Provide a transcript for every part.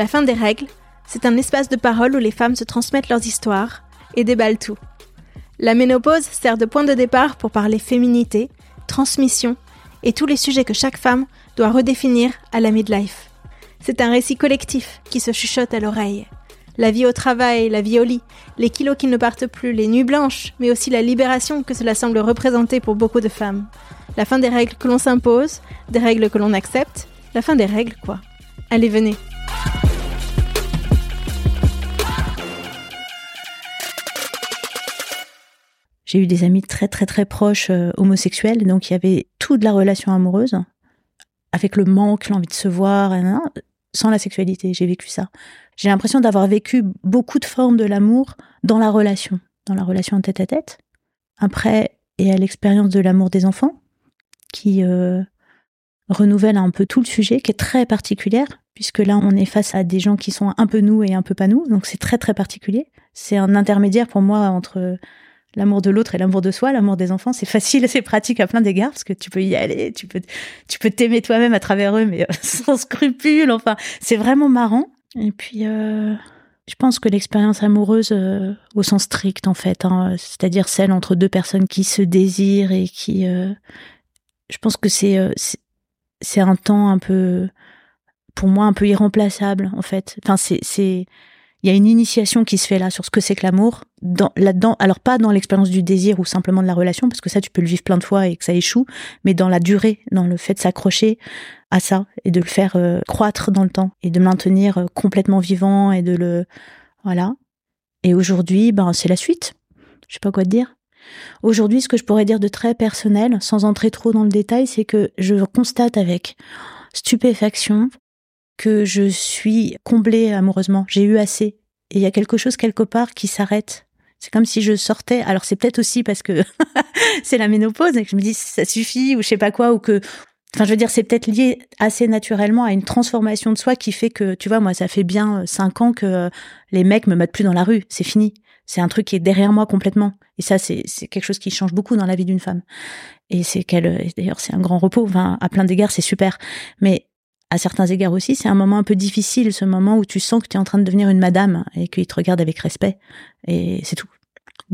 La fin des règles, c'est un espace de parole où les femmes se transmettent leurs histoires et déballent tout. La ménopause sert de point de départ pour parler féminité, transmission et tous les sujets que chaque femme doit redéfinir à la midlife. C'est un récit collectif qui se chuchote à l'oreille. La vie au travail, la vie au lit, les kilos qui ne partent plus, les nuits blanches, mais aussi la libération que cela semble représenter pour beaucoup de femmes. La fin des règles que l'on s'impose, des règles que l'on accepte, la fin des règles quoi. Allez, venez. J'ai eu des amis très très très proches euh, homosexuels, donc il y avait toute la relation amoureuse, avec le manque, l'envie de se voir, sans la sexualité. J'ai vécu ça. J'ai l'impression d'avoir vécu beaucoup de formes de l'amour dans la relation, dans la relation tête à tête. Après, il y a l'expérience de l'amour des enfants, qui euh, renouvelle un peu tout le sujet, qui est très particulière, puisque là, on est face à des gens qui sont un peu nous et un peu pas nous, donc c'est très très particulier. C'est un intermédiaire pour moi entre l'amour de l'autre et l'amour de soi, l'amour des enfants, c'est facile, c'est pratique à plein d'égards parce que tu peux y aller, tu peux, tu peux t'aimer toi-même à travers eux, mais euh, sans scrupule. Enfin, c'est vraiment marrant. Et puis, euh, je pense que l'expérience amoureuse, euh, au sens strict en fait, hein, c'est-à-dire celle entre deux personnes qui se désirent et qui, je pense que c'est, c'est un temps un peu, pour moi, un peu irremplaçable en fait. Enfin, c'est, c'est il y a une initiation qui se fait là sur ce que c'est que l'amour là-dedans alors pas dans l'expérience du désir ou simplement de la relation parce que ça tu peux le vivre plein de fois et que ça échoue mais dans la durée dans le fait de s'accrocher à ça et de le faire euh, croître dans le temps et de maintenir euh, complètement vivant et de le voilà. Et aujourd'hui ben c'est la suite. Je sais pas quoi te dire. Aujourd'hui ce que je pourrais dire de très personnel sans entrer trop dans le détail c'est que je constate avec stupéfaction que je suis comblée amoureusement. J'ai eu assez. Et il y a quelque chose quelque part qui s'arrête. C'est comme si je sortais. Alors c'est peut-être aussi parce que c'est la ménopause et que je me dis ça suffit ou je sais pas quoi ou que. Enfin, je veux dire, c'est peut-être lié assez naturellement à une transformation de soi qui fait que, tu vois, moi, ça fait bien cinq ans que les mecs me mettent plus dans la rue. C'est fini. C'est un truc qui est derrière moi complètement. Et ça, c'est quelque chose qui change beaucoup dans la vie d'une femme. Et c'est qu'elle, d'ailleurs, c'est un grand repos. Enfin, à plein d'égards, c'est super. Mais à certains égards aussi, c'est un moment un peu difficile, ce moment où tu sens que tu es en train de devenir une madame et qu'il te regarde avec respect. Et c'est tout.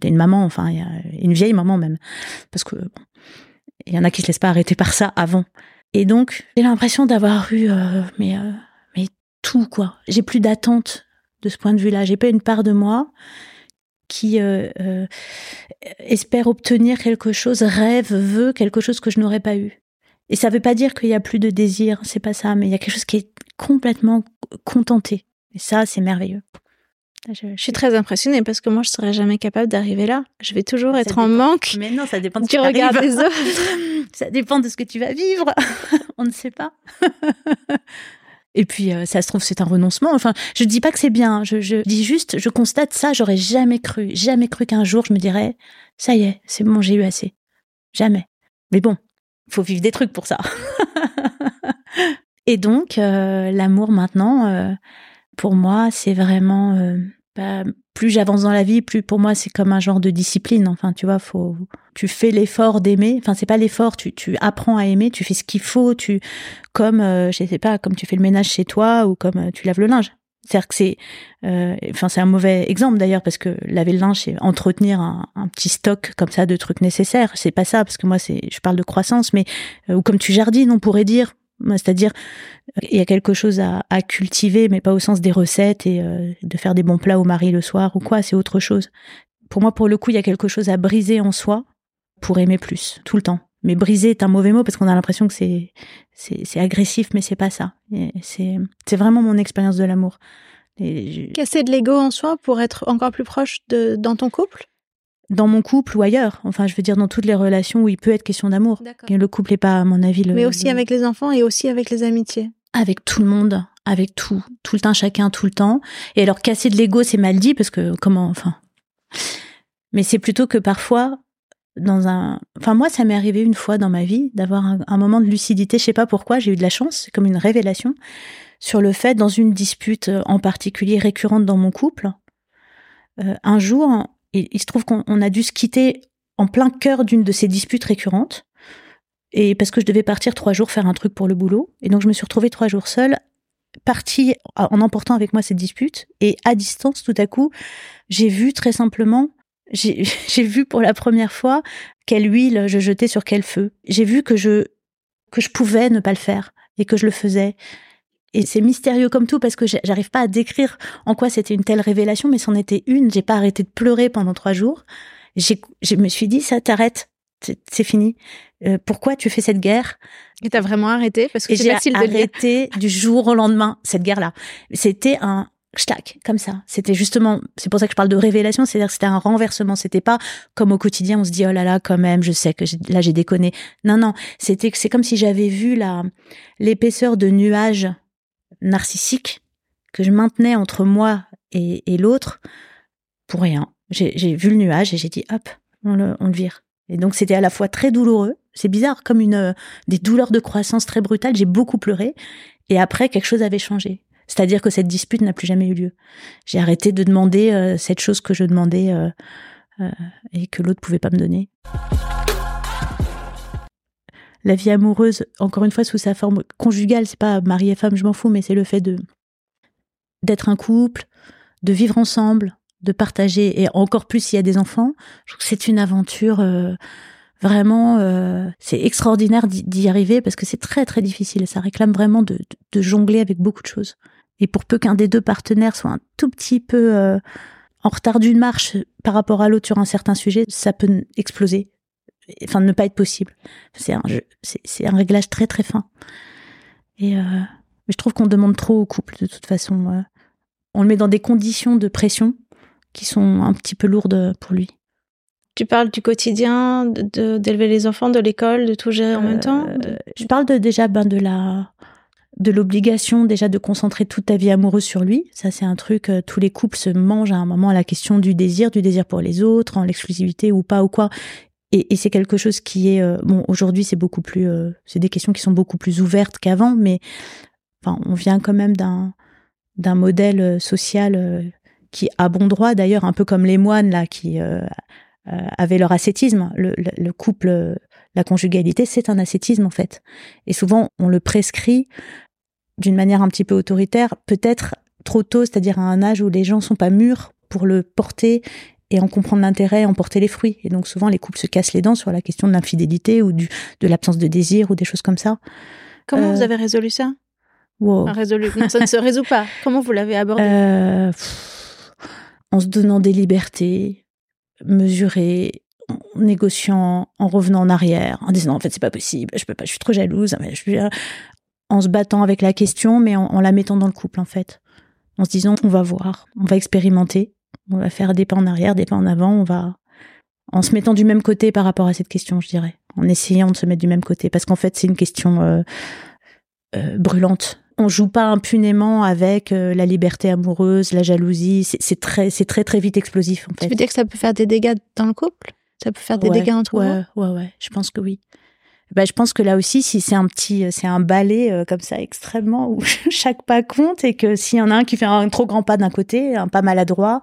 T'es une maman, enfin, une vieille maman même. Parce que, il y en a qui se laissent pas arrêter par ça avant. Et donc, j'ai l'impression d'avoir eu, euh, mais, euh, mais tout, quoi. J'ai plus d'attente de ce point de vue-là. J'ai pas une part de moi qui euh, espère obtenir quelque chose, rêve, veut quelque chose que je n'aurais pas eu. Et ça veut pas dire qu'il y a plus de désir, c'est pas ça, mais il y a quelque chose qui est complètement contenté. Et ça, c'est merveilleux. Je, suis très impressionnée parce que moi, je serais jamais capable d'arriver là. Je vais toujours être en manque. Mais non, ça dépend de ce que tu regardes les autres. ça dépend de ce que tu vas vivre. On ne sait pas. Et puis, euh, ça se trouve, c'est un renoncement. Enfin, je dis pas que c'est bien. Je, je dis juste, je constate ça. J'aurais jamais cru, jamais cru qu'un jour je me dirais, ça y est, c'est bon, j'ai eu assez. Jamais. Mais bon, faut vivre des trucs pour ça. Et donc, euh, l'amour maintenant, euh, pour moi, c'est vraiment bah, plus j'avance dans la vie, plus pour moi c'est comme un genre de discipline. Enfin, tu vois, faut, tu fais l'effort d'aimer. Enfin, c'est pas l'effort, tu, tu apprends à aimer, tu fais ce qu'il faut, tu, comme, euh, je sais pas, comme tu fais le ménage chez toi ou comme euh, tu laves le linge. C'est-à-dire que c'est, euh, enfin, c'est un mauvais exemple d'ailleurs parce que laver le linge, c'est entretenir un, petit stock comme ça de trucs nécessaires. C'est pas ça parce que moi, c'est, je parle de croissance, mais ou comme tu jardines, on pourrait dire. C'est-à-dire, il y a quelque chose à, cultiver, mais pas au sens des recettes et euh, de faire des bons plats au mari le soir ou quoi, c'est autre chose. Pour moi, pour le coup, il y a quelque chose à briser en soi pour aimer plus, tout le temps. Mais briser est un mauvais mot parce qu'on a l'impression que c'est, c'est, agressif, mais c'est pas ça. C'est, c'est vraiment mon expérience de l'amour. Casser de l'ego en soi pour être encore plus proche de, dans ton couple? Dans mon couple ou ailleurs. Enfin, je veux dire dans toutes les relations où il peut être question d'amour. Le couple n'est pas, à mon avis, le. Mais aussi avec les enfants et aussi avec les amitiés. Avec tout le monde, avec tout, tout le temps, chacun, tout le temps. Et alors casser de l'ego, c'est mal dit parce que comment, enfin. Mais c'est plutôt que parfois, dans un, enfin moi, ça m'est arrivé une fois dans ma vie d'avoir un, moment de lucidité. Je sais pas pourquoi, j'ai eu de la chance, comme une révélation sur le fait, dans une dispute en particulier récurrente dans mon couple, euh, un jour, et il se trouve qu'on a dû se quitter en plein cœur d'une de ces disputes récurrentes. Et parce que je devais partir trois jours faire un truc pour le boulot. Et donc je me suis retrouvée trois jours seule, partie en emportant avec moi cette dispute. Et à distance, tout à coup, j'ai vu très simplement, j'ai vu pour la première fois quelle huile je jetais sur quel feu. J'ai vu que je, que je pouvais ne pas le faire et que je le faisais. Et c'est mystérieux comme tout parce que j'arrive pas à décrire en quoi c'était une telle révélation, mais c'en était une. J'ai pas arrêté de pleurer pendant trois jours. Je me suis dit, ça t'arrête, c'est fini. Euh, pourquoi tu fais cette guerre? Et t'as vraiment arrêté? Parce que j'ai arrêté du jour au lendemain cette guerre-là. C'était un Comme ça. C'était justement, c'est pour ça que je parle de révélation, c'est-à-dire que c'était un renversement. C'était pas comme au quotidien, on se dit oh là là, quand même, je sais que là j'ai déconné. Non non, c'était c'est comme si j'avais vu la l'épaisseur de nuages narcissique que je maintenais entre moi et, l'autre pour rien. J'ai vu le nuage et j'ai dit hop, on le, on le vire. Et donc c'était à la fois très douloureux, c'est bizarre, comme une des douleurs de croissance très brutales. J'ai beaucoup pleuré et après quelque chose avait changé. C'est-à-dire que cette dispute n'a plus jamais eu lieu. J'ai arrêté de demander euh, cette chose que je demandais euh, euh, et que l'autre pouvait pas me donner la vie amoureuse, encore une fois, sous sa forme conjugale, c'est pas mari et femme, je m'en fous, mais c'est le fait de d'être un couple, de vivre ensemble, de partager, et encore plus s'il y a des enfants. Je trouve c'est une aventure vraiment, euh, c'est extraordinaire d'y arriver parce que c'est très très difficile ça réclame vraiment de, de, jongler avec beaucoup de choses. Et pour peu qu'un des deux partenaires soit un tout petit peu euh, en retard d'une marche par rapport à l'autre sur un certain sujet, ça peut exploser enfin ne pas être possible. C'est un c'est un réglage très très fin. Et euh, je trouve qu'on demande trop au couple de toute façon. Euh. on le met dans des conditions de pression qui sont un petit peu lourdes pour lui. Tu parles du quotidien, de d'élever les enfants, de l'école, de tout gérer en même temps. Euh, je parle de, déjà ben, de la de l'obligation déjà de concentrer toute ta vie amoureuse sur lui. Ça, c'est un truc, tous les couples se mangent à un moment à la question du désir, du désir pour les autres, en l'exclusivité ou pas ou quoi. Et, et c'est quelque chose qui est euh, bon aujourd'hui c'est beaucoup plus euh, c'est des questions qui sont beaucoup plus ouvertes qu'avant mais enfin on vient quand même d'un d'un modèle euh, social qui a bon droit d'ailleurs un peu comme les moines là qui avaient leur ascétisme le, le, couple la conjugalité c'est un ascétisme en fait et souvent on le prescrit d'une manière un petit peu autoritaire peut-être trop tôt c'est-à-dire à un âge où les gens sont pas mûrs pour le porter et en comprendre l'intérêt, en porter les fruits. Et donc souvent les couples se cassent les dents sur la question de l'infidélité ou du, de l'absence de désir ou des choses comme ça. Comment vous euh, avez résolu ça? Résolu. Non, ça ne se résout pas. Comment vous l'avez abordé? Euh, En se donnant des libertés mesurées, en négociant, en revenant en arrière, en disant en fait c'est pas possible, je peux pas, je suis trop jalouse, en se battant avec la question, mais en, en la mettant dans le couple en fait, en se disant on va voir, on va expérimenter, on va faire des pas en arrière, des pas en avant, on va en se mettant du même côté par rapport à cette question, je dirais, en essayant de se mettre du même côté, parce qu'en fait c'est une question euh, euh, brûlante on joue pas impunément avec euh, la liberté amoureuse, la jalousie. C'est très, c'est très très vite explosif en fait. Tu veux dire que ça peut faire des dégâts dans le couple? Ça peut faire des dégâts entre ouais, vous? Ouais, ouais, je pense que oui. Bah, je pense que là aussi, si c'est un petit, c'est un balai euh, comme ça extrêmement où chaque pas compte et que s'il y en a un qui fait un trop grand pas d'un côté, un pas maladroit,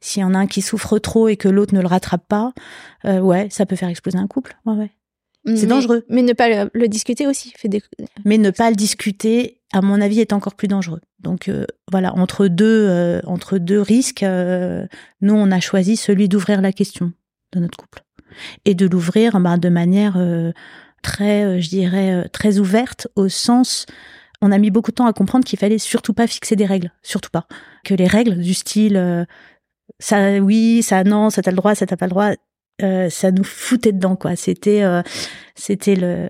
s'il y en a un qui souffre trop et que l'autre ne le rattrape pas, euh, ouais, ça peut faire exploser un couple. Ouais, ouais. C'est dangereux. Mais ne pas le, discuter aussi fait des... Mais ne pas le discuter, à mon avis, est encore plus dangereux. Donc euh, voilà, entre deux, euh, entre deux risques, euh, nous on a choisi celui d'ouvrir la question de notre couple et de l'ouvrir bah, de manière très, je dirais, très ouverte au sens. On a mis beaucoup de temps à comprendre qu'il fallait surtout pas fixer des règles, surtout pas. Que les règles du style ça oui, ça non, ça t'as le droit, ça t'as pas le droit, euh, ça nous foutait dedans quoi. C'était euh, c'était le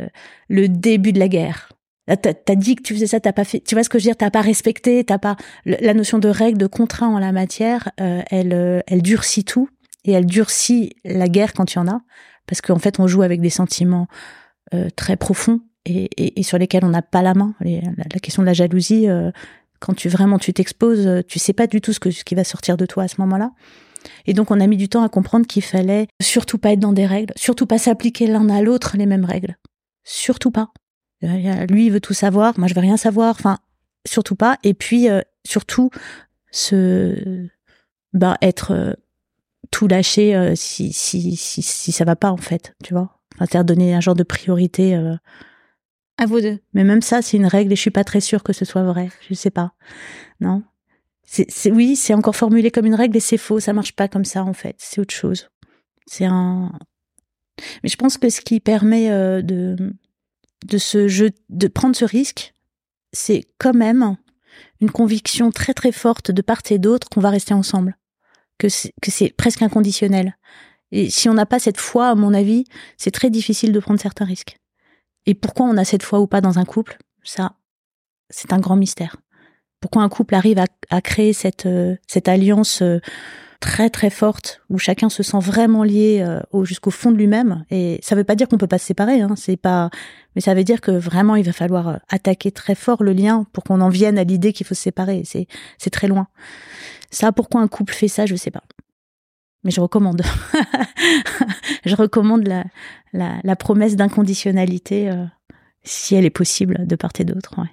le début de la guerre. T'as as dit que tu faisais ça, t'as pas fait. Tu vois ce que je veux dire T'as pas respecté, t'as pas la notion de règle, de contrat en la matière. Euh, elle elle durcit tout et elle durcit la guerre quand il y en a, parce qu'en fait on joue avec des sentiments très profonds et, et, sur lesquels on n'a pas la main. la, la, question de la jalousie, quand tu vraiment tu t'exposes, tu sais pas du tout ce que ce qui va sortir de toi à ce moment-là. Et donc, on a mis du temps à comprendre qu'il fallait surtout pas être dans des règles, surtout pas s'appliquer l'un à l'autre les mêmes règles. Surtout pas. Euh, lui, il veut tout savoir, moi, je veux rien savoir. Enfin, surtout pas. Et puis, euh, surtout, se, bah, être euh, tout lâché si, si, si, si ça va pas, en fait, tu vois. Enfin, c'est-à-dire donner un genre de priorité. à vous deux. Mais même ça, c'est une règle et je suis pas très sûre que ce soit vrai. Je sais pas. Non? C'est, oui, c'est encore formulé comme une règle et c'est faux. Ça marche pas comme ça en fait. C'est autre chose. C'est un. Mais je pense que ce qui permet euh, de de de prendre ce risque, c'est quand même une conviction très très forte de part et d'autre qu'on va rester ensemble, que que c'est presque inconditionnel. Et si on n'a pas cette foi, à mon avis, c'est très difficile de prendre certains risques. Et pourquoi on a cette foi ou pas dans un couple, ça, c'est un grand mystère pourquoi un couple arrive à, créer cette, euh, cette alliance euh, très très forte où chacun se sent vraiment lié euh, jusqu'au fond de lui-même. Et ça veut pas dire qu'on peut pas se séparer hein, c'est pas mais ça veut dire que vraiment il va falloir attaquer très fort le lien pour qu'on en vienne à l'idée qu'il faut se séparer. C'est c'est très loin. Ça pourquoi un couple fait ça je sais pas. Mais je recommande. Je recommande la la, la promesse d'inconditionnalité si elle est possible de part et d'autre ouais.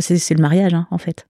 C'est le mariage, hein, en fait.